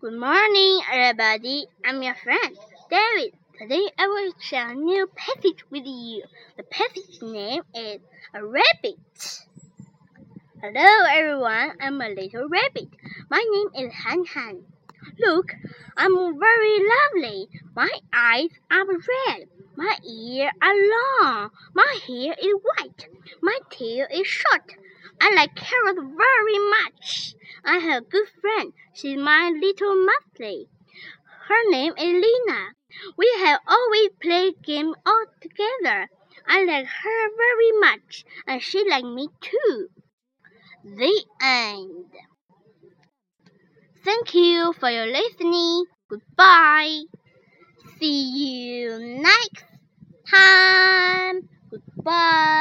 Good morning, everybody. I'm your friend, David. Today I will share a new passage with you. The passage name is A Rabbit. Hello, everyone. I'm a little rabbit. My name is Han Han. Look, I'm very lovely. My eyes are red. My ears are long. My hair is white. My tail is short. I like carrots very much. I have a good friend. She's my little mousey. Her name is Lena. We have always played games all together. I like her very much, and she likes me too. The end. Thank you for your listening. Goodbye. See you next time. Goodbye.